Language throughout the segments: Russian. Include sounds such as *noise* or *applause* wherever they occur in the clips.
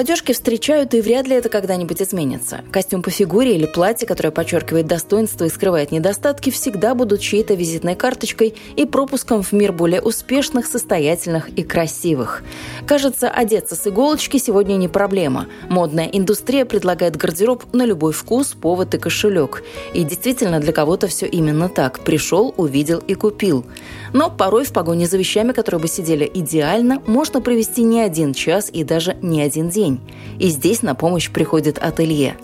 По встречают, и вряд ли это когда-нибудь изменится. Костюм по фигуре или платье, которое подчеркивает достоинство и скрывает недостатки, всегда будут чьей-то визитной карточкой и пропуском в мир более успешных, состоятельных и красивых. Кажется, одеться с иголочки сегодня не проблема. Модная индустрия предлагает гардероб на любой вкус, повод и кошелек. И действительно, для кого-то все именно так. Пришел, увидел и купил. Но порой в погоне за вещами, которые бы сидели идеально, можно провести не один час и даже не один день день. И здесь на помощь приходит ателье.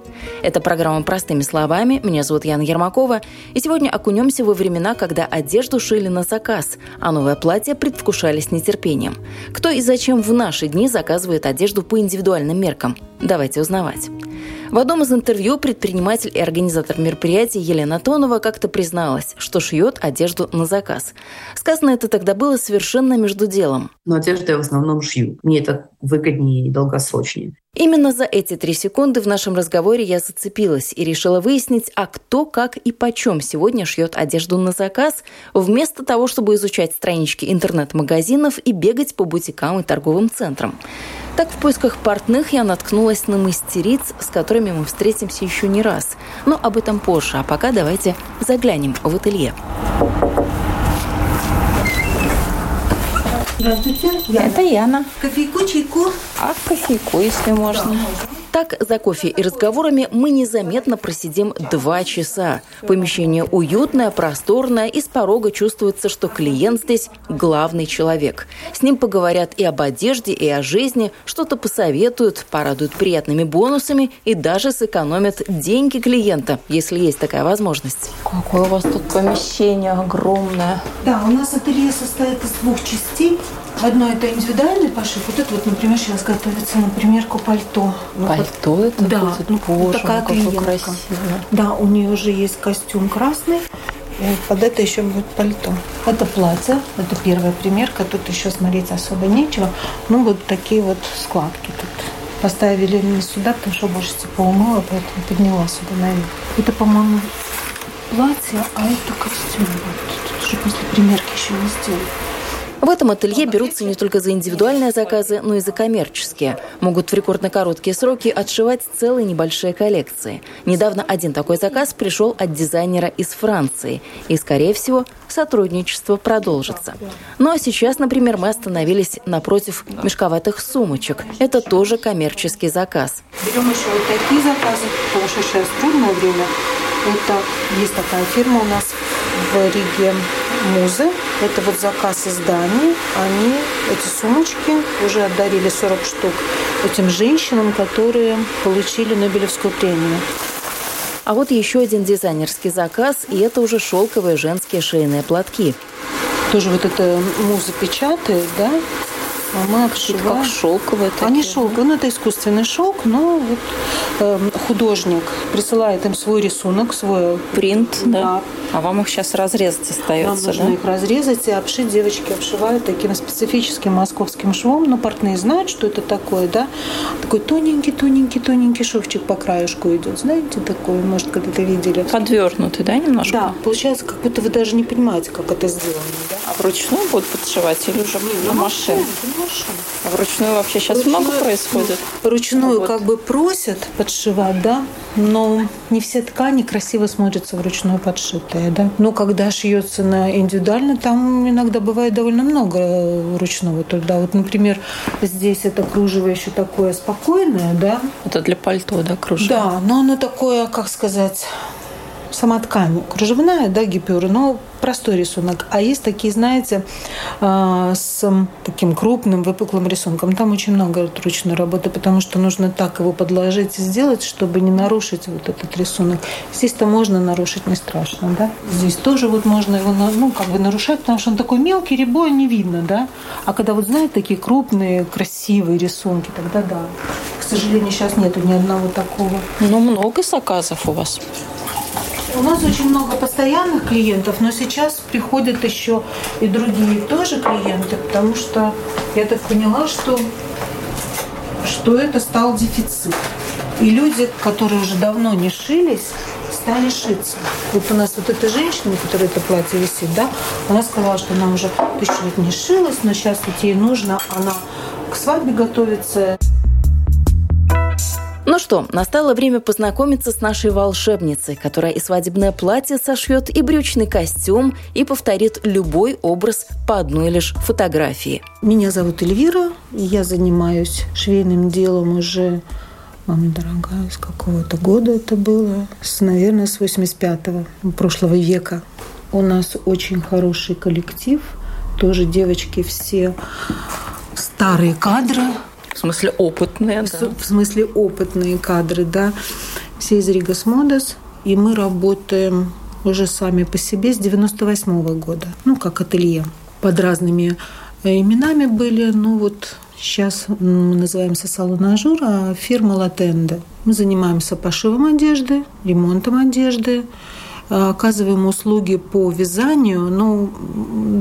Это программа «Простыми словами». Меня зовут Яна Ермакова. И сегодня окунемся во времена, когда одежду шили на заказ, а новое платье предвкушали с нетерпением. Кто и зачем в наши дни заказывает одежду по индивидуальным меркам? Давайте узнавать. В одном из интервью предприниматель и организатор мероприятия Елена Тонова как-то призналась, что шьет одежду на заказ. Сказано это тогда было совершенно между делом. Но одежду я в основном шью. Мне это выгоднее и долгосрочнее. Именно за эти три секунды в нашем разговоре я зацепилась и решила выяснить, а кто, как и почем сегодня шьет одежду на заказ, вместо того, чтобы изучать странички интернет-магазинов и бегать по бутикам и торговым центрам. Так в поисках портных я наткнулась на мастериц, с которыми мы встретимся еще не раз. Но об этом позже, а пока давайте заглянем в ателье. Здравствуйте. Яна. Это Яна. Кофейку, чайку? А кофейку, если можно. Да, так, за кофе и разговорами мы незаметно просидим два часа. Помещение уютное, просторное, и с порога чувствуется, что клиент здесь главный человек. С ним поговорят и об одежде, и о жизни, что-то посоветуют, порадуют приятными бонусами и даже сэкономят деньги клиента, если есть такая возможность. Какое у вас тут помещение огромное. Да, у нас ателье состоит из двух частей. Одно это индивидуальный пошив. Вот это вот, например, сейчас готовится на примерку пальто. Ну, пальто это да, будет? Ну, Боже, такая ну, какое красиво. Да, у нее уже есть костюм красный. И под это еще будет пальто. Это платье, это первая примерка. Тут еще смотреть особо нечего. Ну, вот такие вот складки тут. Поставили не сюда, потому что больше типа умыла, поэтому подняла сюда наверх. Это, по-моему, платье, а это костюм. Вот. Тут уже после примерки еще не сделали. В этом ателье берутся не только за индивидуальные заказы, но и за коммерческие. Могут в рекордно короткие сроки отшивать целые небольшие коллекции. Недавно один такой заказ пришел от дизайнера из Франции. И, скорее всего, сотрудничество продолжится. Ну а сейчас, например, мы остановились напротив мешковатых сумочек. Это тоже коммерческий заказ. Берем еще вот такие заказы, сейчас трудное время. Это есть такая фирма у нас в Риге Музы. Это вот заказ из Дании. Они эти сумочки уже отдарили 40 штук этим женщинам, которые получили Нобелевскую премию. А вот еще один дизайнерский заказ, и это уже шелковые женские шейные платки. Тоже вот это муза печатает, да? А мы обшиваем. Как шелковые такие. Они шелковые, ну это искусственный шелк, но вот э, художник присылает им свой рисунок, свой принт, да. да. А вам их сейчас разрезать остается, Нам нужно да? их разрезать и обшить. Девочки обшивают таким специфическим московским швом, но портные знают, что это такое, да? Такой тоненький, тоненький, тоненький шовчик по краешку идет, знаете, такой, может, когда-то видели. Подвернутый, да, немножко? Да, получается, как будто вы даже не понимаете, как это сделано. Да? А вручную будут подшивать или уже на машине? А вручную вообще сейчас вручную, много происходит? Вручную вот. как бы просят подшивать, да, но не все ткани красиво смотрятся вручную подшитые, да. Но когда шьется на индивидуально, там иногда бывает довольно много ручного труда. Вот, например, здесь это кружево еще такое спокойное, да. Это для пальто, да, кружево? Да, но оно такое, как сказать, сама ткань кружевная, да, гипюра, но простой рисунок. А есть такие, знаете, а, с таким крупным выпуклым рисунком. Там очень много ручной работы, потому что нужно так его подложить и сделать, чтобы не нарушить вот этот рисунок. Здесь-то можно нарушить, не страшно, да. Здесь тоже вот можно его, ну, как бы нарушать, потому что он такой мелкий, рябой не видно, да. А когда вот, знаете, такие крупные, красивые рисунки, тогда да. К сожалению, сейчас нету ни одного такого. Ну, много заказов у вас. У нас очень много постоянных клиентов, но сейчас приходят еще и другие тоже клиенты, потому что я так поняла, что, что это стал дефицит. И люди, которые уже давно не шились, стали шиться. Вот у нас вот эта женщина, у которой это платье висит, да, она сказала, что она уже тысячу лет не шилась, но сейчас вот ей нужно, она к свадьбе готовится. Ну что, настало время познакомиться с нашей волшебницей, которая и свадебное платье сошьет, и брючный костюм, и повторит любой образ по одной лишь фотографии. Меня зовут Эльвира, я занимаюсь швейным делом уже Мама дорогая, с какого-то года это было? С, наверное, с 85-го, прошлого века. У нас очень хороший коллектив. Тоже девочки все старые кадры. В смысле опытные, да? В смысле опытные кадры, да. Все из Rīgas Modes. И мы работаем уже сами по себе с 98 -го года. Ну, как ателье. Под разными э, именами были. Ну, вот Сейчас мы называемся салон Ажур, а фирма Латенда. Мы занимаемся пошивом одежды, ремонтом одежды, оказываем услуги по вязанию, ну,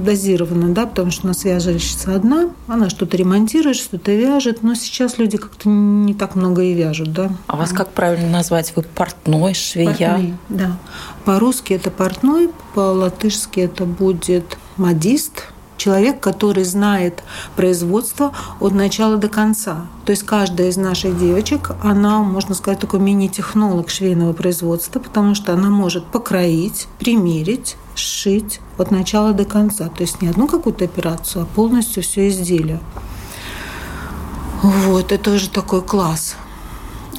дозированно, да, потому что у нас вяжущая одна, она что-то ремонтирует, что-то вяжет, но сейчас люди как-то не так много и вяжут, да. А вас как правильно назвать? Вы портной, швея? Портной, да. По-русски это портной, по-латышски это будет модист – человек, который знает производство от начала до конца. То есть каждая из наших девочек, она, можно сказать, такой мини-технолог швейного производства, потому что она может покроить, примерить, сшить от начала до конца. То есть не одну какую-то операцию, а полностью все изделие. Вот, это уже такой класс.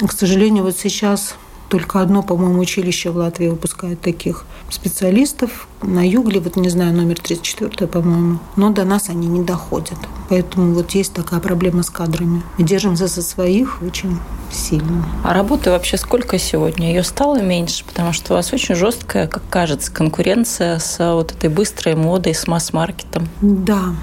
К сожалению, вот сейчас только одно, по-моему, училище в Латвии выпускает таких специалистов. На Югле, вот не знаю, номер 34, по-моему. Но до нас они не доходят. Поэтому вот есть такая проблема с кадрами. Мы держимся за своих очень сильно. А работы вообще сколько сегодня? Ее стало меньше, потому что у вас очень жесткая, как кажется, конкуренция с вот этой быстрой модой, с масс-маркетом. Да,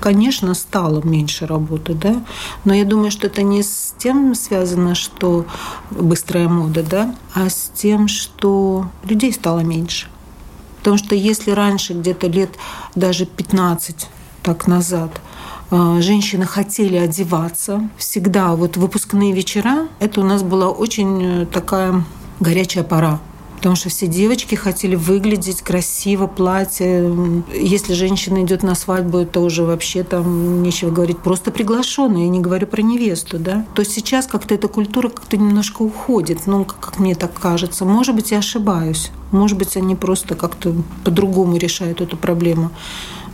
конечно, стало меньше работы, да, но я думаю, что это не с тем связано, что быстрая мода, да, а с тем, что людей стало меньше. Потому что если раньше, где-то лет даже 15 так назад, э, женщины хотели одеваться, всегда вот выпускные вечера, это у нас была очень э, такая горячая пора потому что все девочки хотели выглядеть красиво, платье. Если женщина идет на свадьбу, это уже вообще там нечего говорить, просто приглашенная, я не говорю про невесту, да. То сейчас как-то эта культура как-то немножко уходит, ну, как мне так кажется. Может быть, я ошибаюсь. Может быть, они просто как-то по-другому решают эту проблему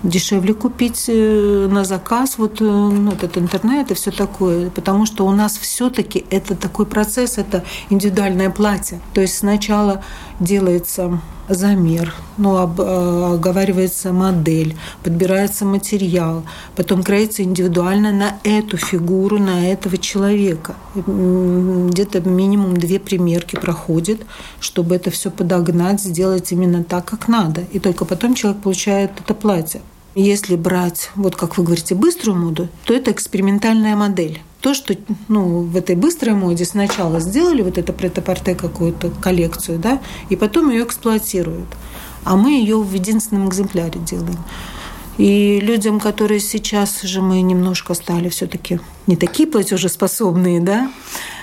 дешевле купить э, на заказ вот э, ну, этот интернет и все такое, потому что у нас все-таки это такой процесс, это индивидуальное платье. То есть сначала делается замер, ну, э, оговаривается модель, подбирается материал, потом кроится индивидуально на эту фигуру, на этого человека. Где-то минимум две примерки проходит, чтобы это все подогнать, сделать именно так, как надо. И только потом человек получает это платье. Если брать, вот как вы говорите, быструю моду, то это экспериментальная модель. То, что ну, в этой быстрой моде сначала сделали вот это претапорте какую-то коллекцию, да, и потом ее эксплуатируют. А мы ее в единственном экземпляре делаем. И людям, которые сейчас же мы немножко стали все-таки не такие платежеспособные, да,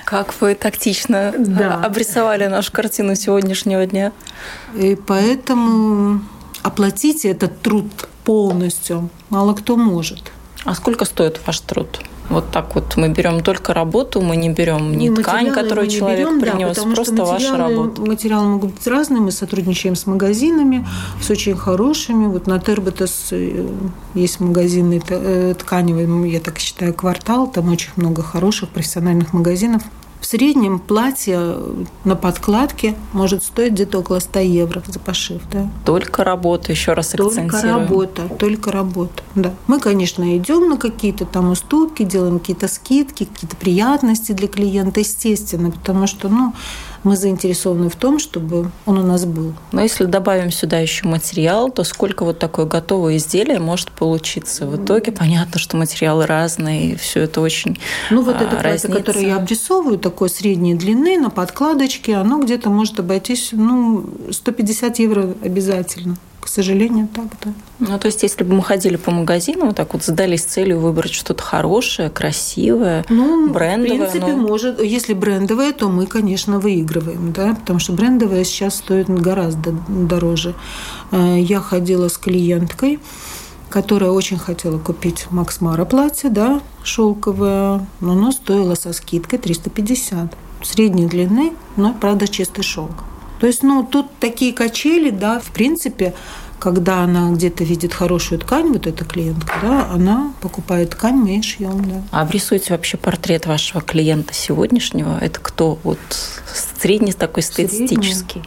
как вы тактично да. обрисовали нашу картину сегодняшнего дня. И поэтому оплатить этот труд полностью мало кто может. А сколько стоит ваш труд? Вот так вот мы берем только работу, мы не берем ни ткань, которую человек берем, принес, да, просто ваша работа. Материалы могут быть разные. Мы сотрудничаем с магазинами, с очень хорошими. Вот на Тербетес э, есть магазины э, тканевые, я так считаю, квартал. Там очень много хороших профессиональных магазинов. В среднем платье на подкладке может стоить где-то около 100 евро за пошив. Да? Только работа, еще раз. Только работа, только работа. Да. Мы, конечно, идем на какие-то там уступки, делаем какие-то скидки, какие-то приятности для клиента, естественно, потому что ну, мы заинтересованы в том, чтобы он у нас был. Но если добавим сюда еще материал, то сколько вот такое готовое изделие может получиться в итоге? Понятно, что материалы разные, все это очень Ну вот это платье, которое я обрисовываю, такой средней длины, на подкладочке, оно где-то может обойтись ну, 150 евро обязательно. К сожалению, так, да. Ну, то есть, если бы мы ходили по магазину, вот так вот задались целью выбрать что-то хорошее, красивое, ну, брендовое. В принципе, но... может, если брендовое, то мы, конечно, выигрываем, да, потому что брендовое сейчас стоит гораздо дороже. Э, я ходила с клиенткой, которая очень хотела купить Макс Мара платье, да, шелковое, но оно стоило со скидкой 350 средней длины, но, правда, чистый шелк. То есть, ну, тут такие качели, да, в принципе, когда она где-то видит хорошую ткань, вот эта клиентка, да, она покупает ткань, мы шьем, да. А обрисуйте вообще портрет вашего клиента сегодняшнего. Это кто? Вот средний такой статистический.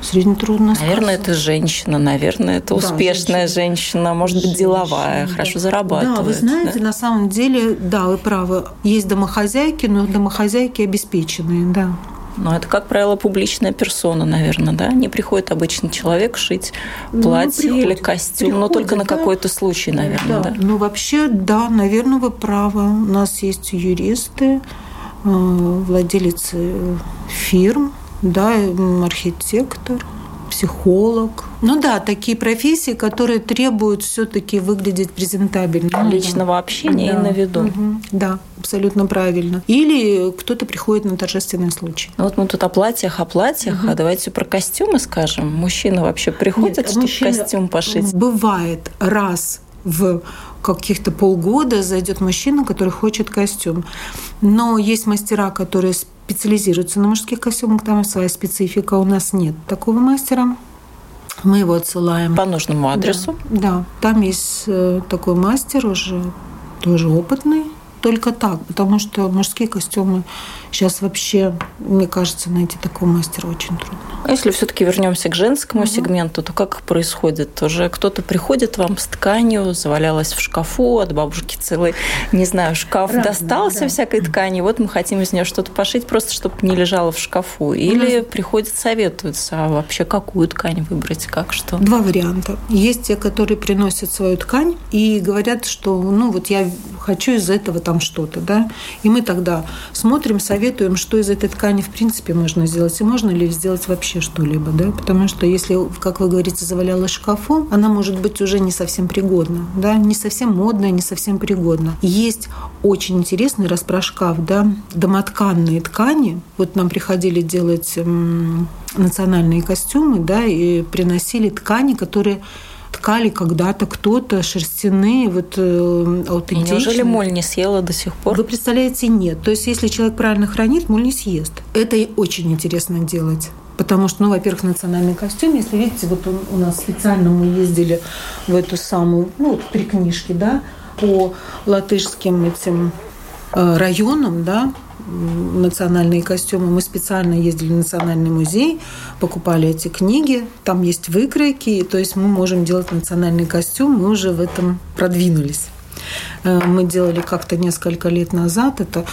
Средний трудно Наверное, это женщина, наверное, это да, успешная женщина, женщина может быть, деловая, да. хорошо зарабатывает. Да, вы знаете, да? на самом деле, да, вы правы. Есть домохозяйки, но домохозяйки обеспеченные, да. Но это, как правило, публичная персона, наверное, да? Не приходит обычный человек шить ну, платье ну, или костюм, приходит, но только на какой-то случай, наверное, да. да? Ну, вообще, да, наверное, вы правы. У нас есть юристы, э, владелицы фирм, да, архитектор – психолог. Ну да, такие профессии, которые требуют все-таки выглядеть презентабельно. Личного общения да. и на виду. Угу. Да, абсолютно правильно. Или кто-то приходит на торжественный случай. Ну вот мы тут о платьях, о платьях, угу. а давайте про костюмы скажем. Мужчины вообще приходят, чтобы костюм пошить? Бывает раз в каких-то полгода зайдет мужчина, который хочет костюм. Но есть мастера, которые специализируются на мужских костюмах, там своя специфика. У нас нет такого мастера. Мы его отсылаем. По нужному адресу? Да, да. там есть э, такой мастер уже тоже опытный, только так, потому что мужские костюмы сейчас вообще, мне кажется, найти такого мастера очень трудно. А если все-таки вернемся к женскому угу. сегменту, то как происходит? Уже кто-то приходит вам с тканью, завалялась в шкафу, от бабушки целый, не знаю, шкаф Разные, достался да. всякой ткани, вот мы хотим из нее что-то пошить, просто чтобы не лежало в шкафу. Или нас... приходят, советуются, а вообще какую ткань выбрать, как что? Два варианта. Есть те, которые приносят свою ткань и говорят, что ну вот я хочу из этого там что-то, да, и мы тогда смотрим, советуем, что из этой ткани в принципе можно сделать, и можно ли сделать вообще что-либо, да, потому что если, как вы говорите, завалялась шкафом, она может быть уже не совсем пригодна, да, не совсем модная, не совсем пригодна. Есть очень интересный распрошкаф, да, домотканные ткани. Вот нам приходили делать национальные костюмы, да, и приносили ткани, которые ткали когда-то кто-то шерстяные, вот э, аутентичные. И неужели моль не съела до сих пор? Вы представляете, нет. То есть, если человек правильно хранит, моль не съест. Это очень интересно делать. Потому что, ну, во-первых, национальный костюм, если видите, вот он, у нас специально мы ездили в эту самую, ну, вот три книжки, да, по латышским этим э, районам, да, национальные костюмы. Мы специально ездили в Национальный музей, покупали эти книги. Там есть выкройки, то есть мы можем делать национальный костюм. Мы уже в этом продвинулись. Э, мы делали как-то несколько лет назад. Это,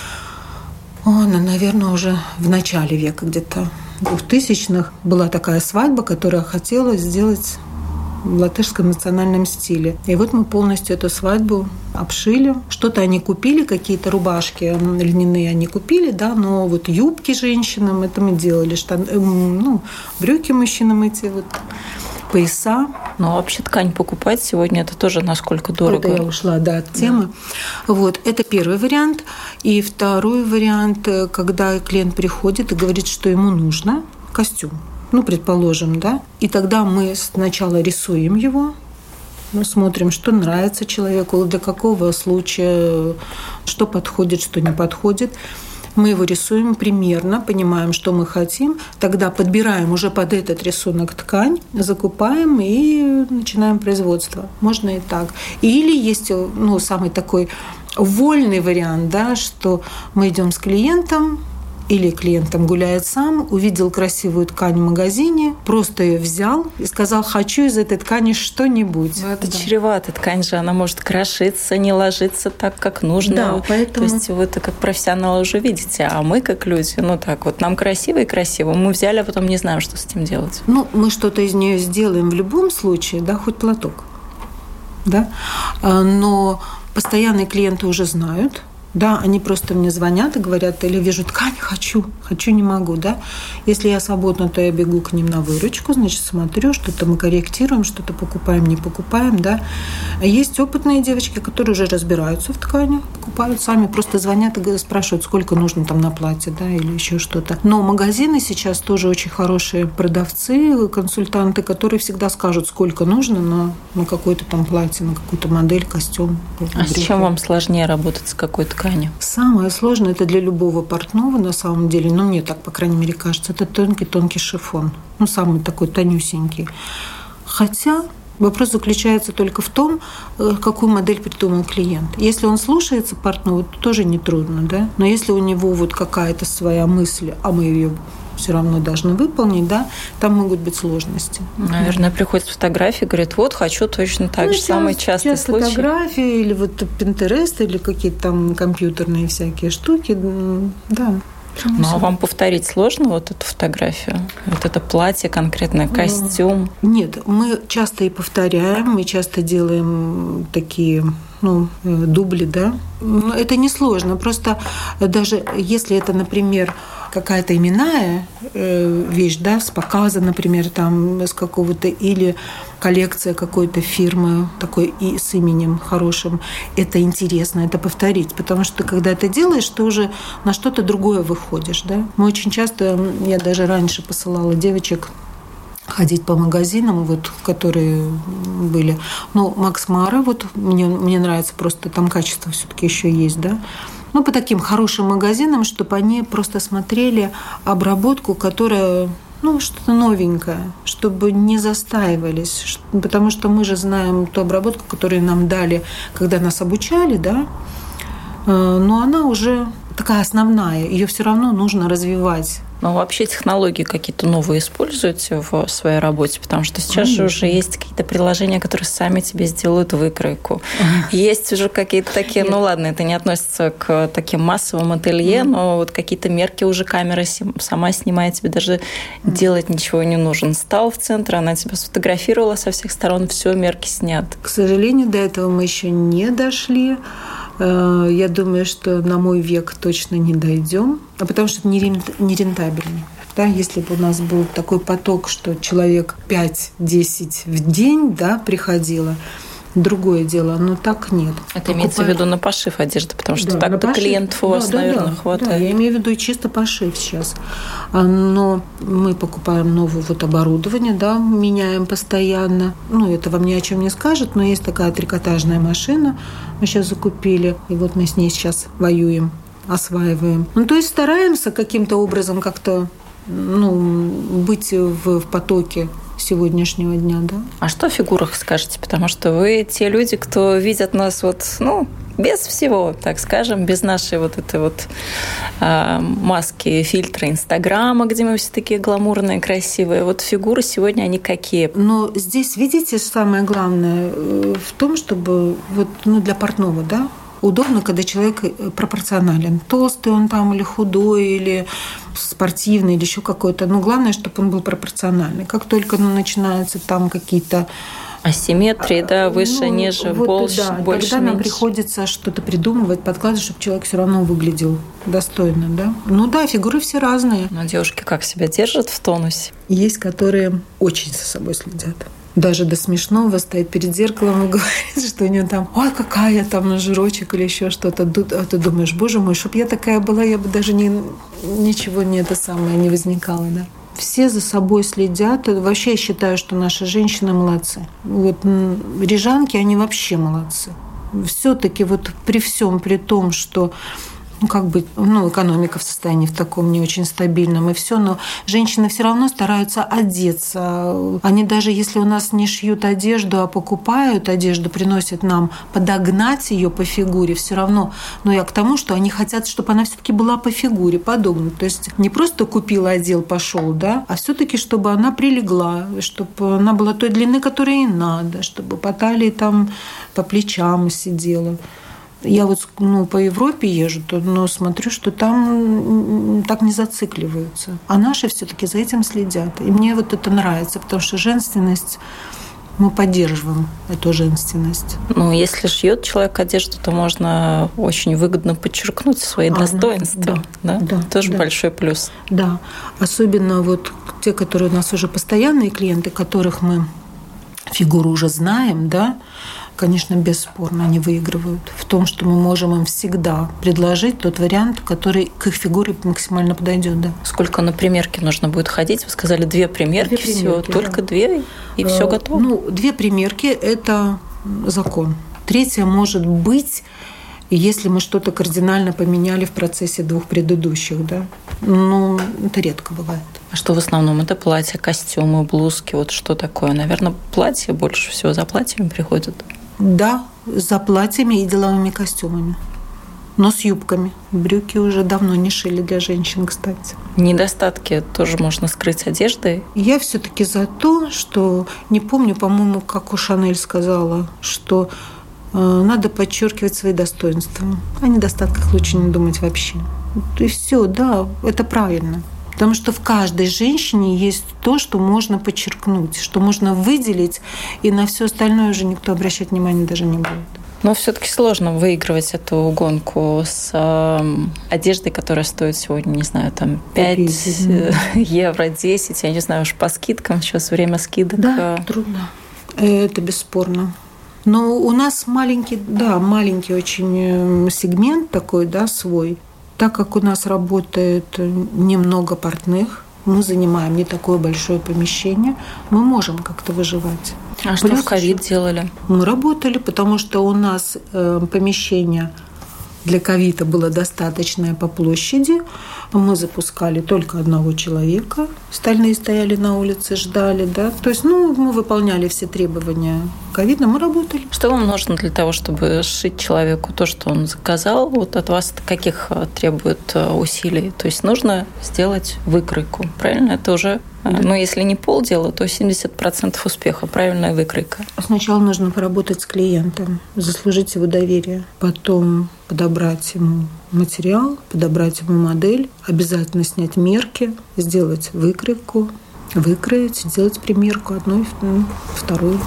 о, ну, наверное, уже в начале века где-то 2000-х была такая свадьба, которая хотела сделать латышском национальном стиле. И вот мы полностью эту свадьбу обшили. Что-то они купили, какие-то рубашки льняные они купили, да, но вот юбки женщинам это мы делали, штан, ну, брюки мужчинам эти вот пояса. Но вообще ткань покупать сегодня это тоже насколько дорого. Это я ушла, да, от темы. Да. Вот, это первый вариант. И второй вариант, э, когда клиент приходит и говорит, что ему нужно костюм ну, предположим, да, и тогда мы сначала рисуем его, мы смотрим, что нравится человеку, для какого случая, что подходит, что не подходит. Мы его рисуем примерно, понимаем, что мы хотим, тогда подбираем уже под этот рисунок ткань, закупаем и начинаем производство. Можно и так. Или есть ну, самый такой вольный вариант, да, что мы идем с клиентом, или клиент там гуляет сам, увидел красивую ткань в магазине, просто ее взял и сказал, хочу из этой ткани что-нибудь. Ну, это да. чревато. Ткань же, она может крошиться, не ложиться так, как нужно. Да, поэтому... То есть вы это как профессионалы уже видите, а мы как люди, ну так вот, нам красиво и красиво. Мы взяли, а потом не знаем, что с этим делать. Ну, мы что-то из нее сделаем в любом случае, да, хоть платок. Да? А, но постоянные клиенты уже знают, да, они просто мне звонят и говорят, или вижу ткань, хочу, хочу, не могу, да. Если я свободна, то я бегу к ним на выручку, значит, смотрю, что-то мы корректируем, что-то покупаем, не покупаем, да. Есть опытные девочки, которые уже разбираются в ткани, покупают сами, просто звонят и спрашивают, сколько нужно там на платье, да, или еще что-то. Но магазины сейчас тоже очень хорошие продавцы, консультанты, которые всегда скажут, сколько нужно на, на какое-то там платье, на какую-то модель, костюм. А с чем вам сложнее работать, с какой тканью? Самое сложное это для любого портного на самом деле, ну мне так, по крайней мере, кажется, это тонкий-тонкий шифон. Ну, самый такой тонюсенький. Хотя Вопрос заключается только в том, э, какую модель придумал клиент. Если он слушается портного, то тоже нетрудно, да? Но если у него вот какая-то своя мысль, а мы ее все равно должны выполнить, да, там могут быть сложности. Наверное, приходят фотографии, говорят, вот, хочу точно так ну, же. Самый частый сейчас случай. фотографии или вот Pinterest, или какие-то там компьютерные всякие штуки, да. Ну, а вам повторить сложно вот эту фотографию? Вот это платье, конкретно костюм? Нет, мы часто и повторяем, мы часто делаем такие ну, э, дубли, да. Но это несложно. Просто даже если это, например, какая-то именная э, вещь, да, с показа, например, там с какого-то или коллекция какой-то фирмы такой и с именем хорошим, это интересно, это повторить, потому что когда это делаешь, ты уже на что-то другое выходишь, да. Мы очень часто, я даже раньше посылала девочек ходить по магазинам, вот, которые были. Ну, Макс Мара, вот мне, мне нравится просто, там качество все-таки еще есть, да ну, по таким хорошим магазинам, чтобы они просто смотрели обработку, которая ну, что-то новенькое, чтобы не застаивались. Потому что мы же знаем ту обработку, которую нам дали, когда нас обучали, да, э, но она уже такая основная, ее все равно нужно развивать. Но вообще технологии какие-то новые используете в своей работе? Потому что сейчас Конечно. же уже есть какие-то приложения, которые сами тебе сделают выкройку. Есть уже какие-то такие, ну ладно, это не относится к таким массовым ателье, но вот какие-то мерки уже камера сама снимает, тебе даже делать ничего не нужно. Стал в центр, она тебя сфотографировала со всех сторон, все, мерки снят. К сожалению, до этого мы еще не дошли. Э, я думаю, что на мой век точно не дойдем, а потому что это нерентабельно. Да, если бы у нас был такой поток, что человек 5-10 в день да, приходило, другое дело, но так нет. Это Покупают... имеется в виду на пошив одежды, потому что да, так-то клиентов у вас, да, наверное, да, хватает. Да, я имею в виду чисто пошив сейчас. А, но мы покупаем новое вот оборудование, да, меняем постоянно. Ну, это вам ни о чем не скажет, но есть такая трикотажная машина, мы сейчас закупили, и вот мы с ней сейчас воюем осваиваем. Ну, то есть стараемся каким-то образом как-то ну, быть в, в потоке сегодняшнего дня, да. А что о фигурах скажете? Потому что вы те люди, кто видят нас вот, ну, без всего, так скажем, без нашей вот этой вот э, маски, фильтра Инстаграма, где мы все такие гламурные, красивые. Вот фигуры сегодня, они какие? Но здесь, видите, самое главное э, в том, чтобы вот, ну, для портного, да, удобно, когда человек э, пропорционален. Толстый он там или худой, или спортивный, или еще какой-то. Но главное, чтобы он был пропорциональный. Как только ну, начинаются там какие-то Асимметрии, да, выше, ну, ниже, вот, больше, да, больше, Тогда меньше. нам приходится что-то придумывать, подкладывать, чтобы человек все равно выглядел достойно, да. Ну да, фигуры все разные. Но девушки как себя держат в тонусе? Есть, которые очень за собой следят даже до смешного стоит перед зеркалом и *laughs* говорит, что у нее там, ой, какая там жирочек или еще что-то. А ты думаешь, боже мой, чтоб я такая была, я бы даже не, ничего не это самое не возникало, да все за собой следят. Вообще я считаю, что наши женщины молодцы. Вот рижанки, они вообще молодцы. Все-таки вот при всем, при том, что ну, как бы, ну, экономика в состоянии в таком не очень стабильном и все, но женщины все равно стараются одеться. Они даже если у нас не шьют одежду, а покупают одежду, приносят нам подогнать ее по фигуре, все равно. Но я к тому, что они хотят, чтобы она все-таки была по фигуре, подогнута. То есть не просто купил, одел, пошел, да, а все-таки, чтобы она прилегла, чтобы она была той длины, которой ей надо, чтобы по талии там, по плечам сидела. Я вот ну, по Европе езжу, но смотрю, что там так не зацикливаются. А наши все-таки за этим следят. И мне вот это нравится, потому что женственность мы поддерживаем эту женственность. Ну, если шьет человек одежду, то можно очень выгодно подчеркнуть свои а, достоинства. Да, да, да, Тоже да. большой плюс. Да. Особенно вот те, которые у нас уже постоянные клиенты, которых мы фигуру уже знаем, да, конечно, бесспорно они выигрывают в том, что мы можем им всегда предложить тот вариант, который к их фигуре максимально подойдет. Да. Сколько на примерке нужно будет ходить? Вы сказали две примерки, две примерки всего, да. только две, и все э, готово? Ну, две примерки – это закон. Третья может быть если мы что-то кардинально поменяли в процессе двух предыдущих, да, ну, это редко бывает. А что в основном? Это платья, костюмы, блузки, вот что такое? Наверное, платье больше всего за платьями приходят. Да, за платьями и деловыми костюмами. Но с юбками. Брюки уже давно не шили для женщин, кстати. Недостатки тоже можно скрыть одеждой? Я все-таки за то, что не помню, по-моему, как у Шанель сказала, что э, надо подчеркивать свои достоинства. О недостатках лучше не думать вообще. И все, да, это правильно. Потому что в каждой женщине есть то, что можно подчеркнуть, что можно выделить, и на все остальное уже никто обращать внимания даже не будет. Но все-таки сложно выигрывать эту гонку с э, одеждой, которая стоит сегодня, не знаю, там 5 10, *laughs* евро, 10, я не знаю, уж по скидкам, сейчас время скидок. Да, трудно. Это бесспорно. Но у нас маленький, да, маленький очень э, сегмент такой, да, свой. Так как у нас работает немного портных, мы занимаем не такое большое помещение, мы можем как-то выживать. А Плюс что в ковид делали? Мы работали, потому что у нас э, помещение для ковида было достаточное по площади. Мы запускали только одного человека. Остальные стояли на улице, ждали. Да? То есть ну, мы выполняли все требования ковида, мы работали. Что вам нужно для того, чтобы сшить человеку то, что он заказал? Вот от вас каких э, требует э, усилий? То есть нужно сделать выкройку, правильно? Это уже но ну, если не полдела, то 70% успеха, правильная выкройка. Сначала нужно поработать с клиентом, заслужить его доверие, потом подобрать ему материал, подобрать ему модель, обязательно снять мерки, сделать выкройку, выкроить, сделать примерку одной, вторую.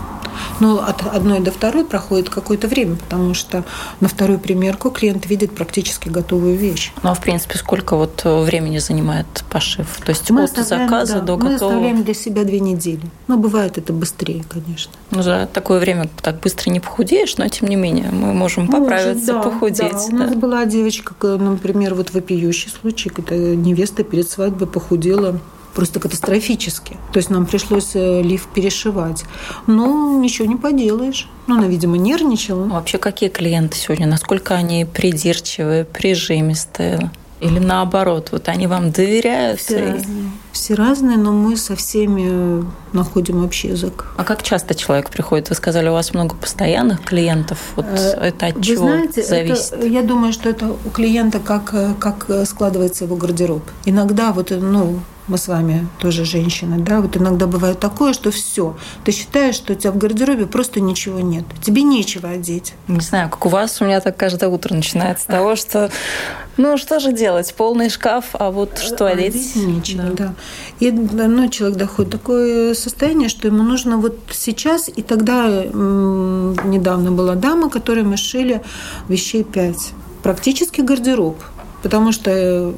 Но от одной до второй проходит какое-то время, потому что на вторую примерку клиент видит практически готовую вещь. Ну, а в принципе, сколько вот времени занимает пошив? То есть мы от заказа да, до готового? Мы оставляем для себя две недели. Но бывает это быстрее, конечно. Ну, за такое время так быстро не похудеешь, но тем не менее мы можем поправиться, Может, да, похудеть. Да. У нас была девочка, например, вот вопиющий случай, когда невеста перед свадьбой похудела просто катастрофически. То есть нам пришлось э, лифт перешивать. Но ничего не поделаешь. Ну, она, видимо, нервничала. А вообще, какие клиенты сегодня? Насколько они придирчивые, прижимистые? Или наоборот, вот они вам доверяют? Все разные. Все разные, но мы со всеми находим общий язык. А как часто человек приходит? Вы сказали, у вас много постоянных клиентов. Вот э, это от Вы чего знаете, зависит? Это, я думаю, что это у клиента как, как складывается его гардероб. Иногда вот, ну, мы с вами тоже женщины, да, вот иногда бывает такое, что все, ты считаешь, что у тебя в гардеробе просто ничего нет, тебе нечего одеть. Не знаю, как у вас, у меня так каждое утро начинается с того, что, ну, что же делать, полный шкаф, а вот что а одеть? Одеть нечего, да. да. И ну, человек доходит до такое состояние, что ему нужно вот сейчас, и тогда недавно была дама, которой мы шили вещей пять, практически гардероб, потому что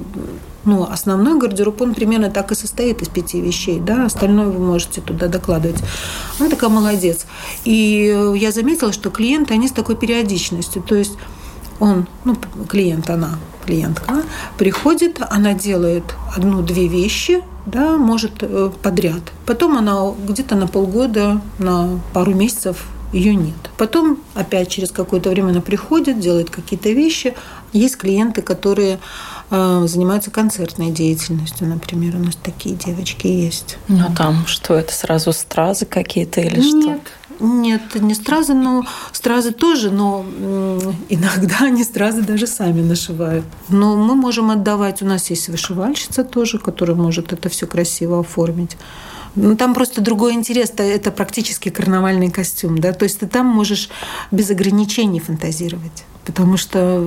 ну, основной гардероб, он примерно так и состоит из пяти вещей, да, остальное вы можете туда докладывать. Она такая молодец. И я заметила, что клиенты, они с такой периодичностью, то есть он, ну, клиент, она, клиентка, приходит, она делает одну-две вещи, да, может э, подряд. Потом она где-то на полгода, на пару месяцев ее нет. Потом опять через какое-то время она приходит, делает какие-то вещи, Есть клиенты, которые занимаются концертной деятельностью, например, у нас такие девочки есть. Ну а там что это сразу стразы какие-то или Нет, что? Нет, не стразы, но стразы тоже, но иногда *laughs* они стразы даже сами нашивают. Но мы можем отдавать, у нас есть вышивальщица тоже, которая может это все красиво оформить. Ну, там просто другой интерес, это практически карнавальный костюм, да, то есть ты там можешь без ограничений фантазировать потому что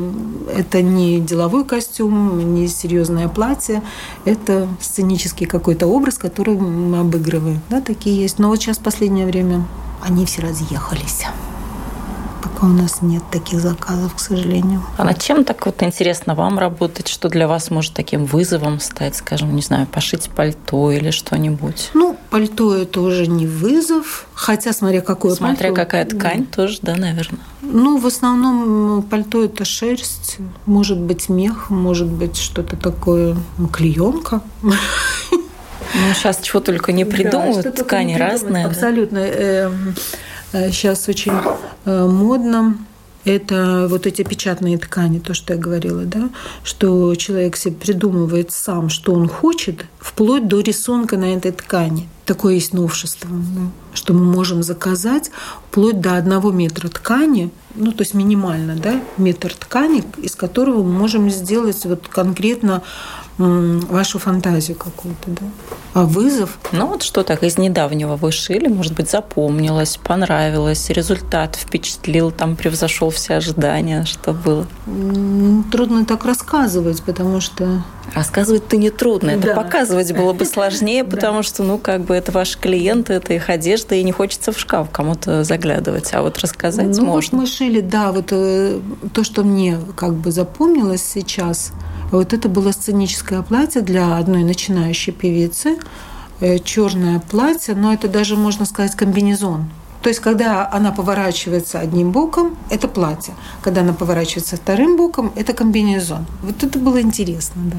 это не деловой костюм, не серьезное платье, это сценический какой-то образ, который мы обыгрываем. Да, такие есть. Но вот сейчас в последнее время они все разъехались. Пока у нас нет таких заказов, к сожалению. А над чем так вот интересно вам работать? Что для вас может таким вызовом стать, скажем, не знаю, пошить пальто или что-нибудь? Ну, пальто это уже не вызов, хотя смотря какое Смотря пальто. какая ткань да. тоже, да, наверное. Ну, в основном пальто это шерсть, может быть мех, может быть что-то такое, клеенка. Ну, сейчас чего только не придумывают, да, ткани разные. Абсолютно. Сейчас э, очень э, модно это вот эти печатные ткани, то, что я говорила, да, что человек себе придумывает сам, что он хочет, вплоть до рисунка на этой ткани. Такое есть новшество, да, что мы можем заказать вплоть до одного метра ткани, ну, то есть минимально, да, метр ткани, из которого мы можем сделать вот конкретно вашу фантазию какую-то, да. А вызов? Ну вот что так из недавнего вы шили, может быть, запомнилось, понравилось, результат впечатлил, там превзошел все ожидания, что было? Трудно так рассказывать, потому что... Рассказывать-то не трудно, это да. показывать было бы сложнее, *laughs* потому что, ну, как бы это ваши клиенты, это их одежда, и не хочется в шкаф кому-то заглядывать, а вот рассказать ну, можно. Вот мы шили, да, вот э, то, что мне как бы запомнилось сейчас – вот это было сценическое платье для одной начинающей певицы. Э, Черное платье, но это даже, можно сказать, комбинезон. То есть, когда она поворачивается одним боком, это платье. Когда она поворачивается вторым боком, это комбинезон. Вот это было интересно, да.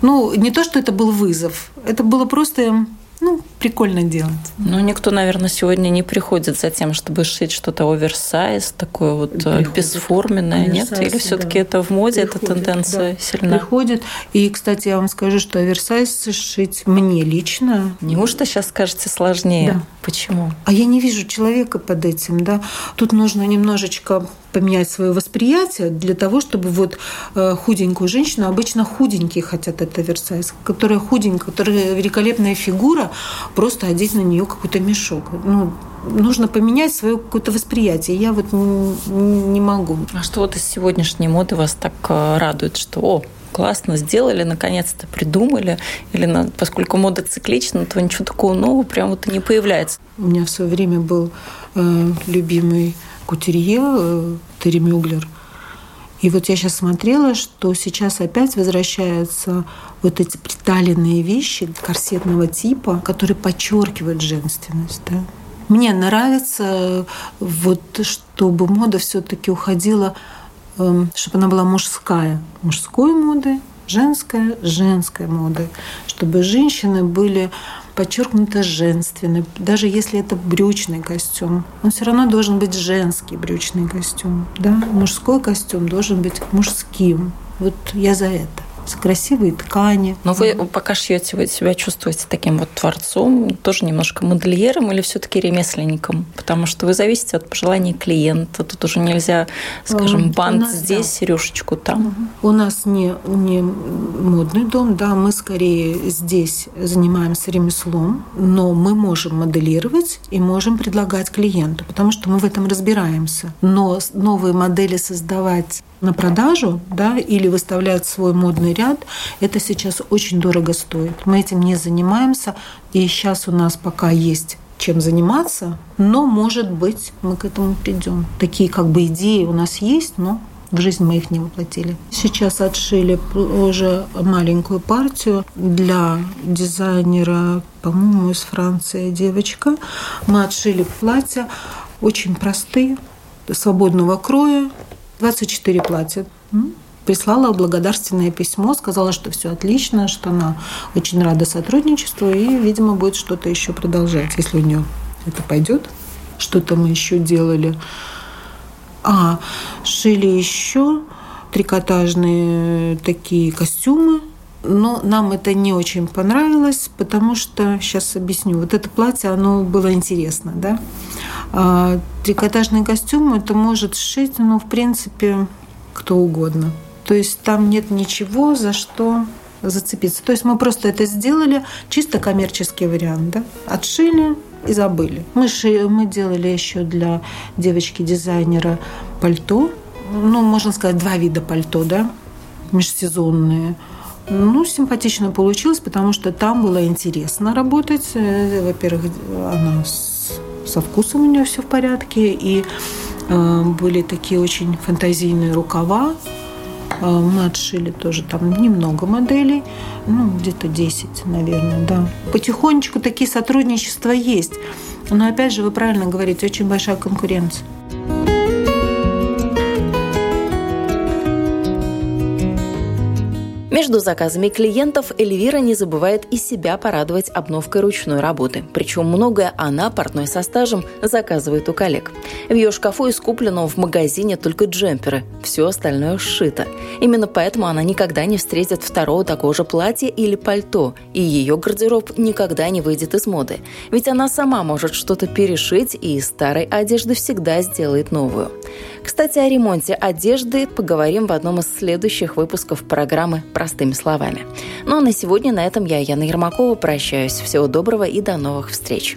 Ну, не то, что это был вызов, это было просто ну, прикольно делать. Ну, никто, наверное, сегодня не приходит за тем, чтобы шить что-то оверсайз, такое вот э, приходит. бесформенное, оверсайз, нет? Или все таки да. это в моде, приходит, эта тенденция да. сильна? Приходит. И, кстати, я вам скажу, что оверсайз шить мне лично... Неужто сейчас скажете сложнее? Да. Почему? А я не вижу человека под этим, да. Тут нужно немножечко поменять свое восприятие для того, чтобы вот э, худенькую женщину, обычно худенькие хотят это оверсайз, которая худенькая, которая великолепная фигура, просто одеть на нее какой-то мешок. Ну, нужно поменять свое какое-то восприятие. Я вот не, не могу. А что вот из сегодняшней моды вас так э, радует, что о, классно сделали, наконец-то придумали, или на, поскольку мода циклична, то ничего такого нового прям вот и не появляется. У меня в свое время был э, любимый кутюрье э, Терри Мюглер. И вот я сейчас смотрела, что сейчас опять возвращаются вот эти приталенные вещи корсетного типа, которые подчеркивают женственность. Да? Мне нравится, вот, чтобы мода все-таки уходила, эм, чтобы она была мужская, мужской моды, женская, женской моды, чтобы женщины были подчеркнуто женственный, даже если это брючный костюм. Он все равно должен быть женский брючный костюм. Да? Мужской костюм должен быть мужским. Вот я за это красивые ткани. Но вы пока шьете, вы себя чувствуете таким вот творцом, тоже немножко модельером или все-таки ремесленником? Потому что вы зависите от пожеланий клиента. Тут уже нельзя, скажем, бант нас, здесь, да. сережечку там. У нас не, не модный дом, да, мы скорее здесь занимаемся ремеслом, но мы можем моделировать и можем предлагать клиенту, потому что мы в этом разбираемся. Но новые модели создавать на продажу да, или выставлять свой модный ряд, это сейчас очень дорого стоит. Мы этим не занимаемся, и сейчас у нас пока есть чем заниматься, но, может быть, мы к этому придем. Такие как бы идеи у нас есть, но в жизнь мы их не воплотили. Сейчас отшили уже маленькую партию для дизайнера, по-моему, из Франции девочка. Мы отшили платья очень простые, свободного кроя, 24 платья. Прислала благодарственное письмо, сказала, что все отлично, что она очень рада сотрудничеству и, видимо, будет что-то еще продолжать, если у нее это пойдет. Что-то мы еще делали. А, шили еще трикотажные такие костюмы. Но нам это не очень понравилось, потому что, сейчас объясню, вот это платье, оно было интересно, да. А трикотажный костюм это может сшить, ну, в принципе, кто угодно. То есть там нет ничего, за что зацепиться. То есть мы просто это сделали, чисто коммерческий вариант, да? Отшили и забыли. Мы, ши, мы делали еще для девочки-дизайнера пальто, ну, можно сказать, два вида пальто, да, межсезонные. Ну, симпатично получилось, потому что там было интересно работать. Э, во-первых, она с, со вкусом у нее все в порядке, и э, были такие очень фантазийные рукава. Э, мы отшили тоже там немного моделей, ну, где-то 10, наверное, да. Потихонечку такие сотрудничества есть. Но опять же, вы правильно говорите, очень большая конкуренция. Между заказами клиентов Эльвира не забывает и себя порадовать обновкой ручной работы. Причем многое она, портной со стажем, заказывает у коллег. В ее шкафу искуплено в магазине только джемперы, все остальное сшито. Именно поэтому она никогда не встретит второго такого же платья или пальто, и ее гардероб никогда не выйдет из моды. Ведь она сама может что-то перешить и из старой одежды всегда сделает новую. Кстати, о ремонте одежды поговорим в одном из следующих выпусков программы «Простыми словами». Ну а на сегодня на этом я, Яна Ермакова, прощаюсь. Всего доброго и до новых встреч.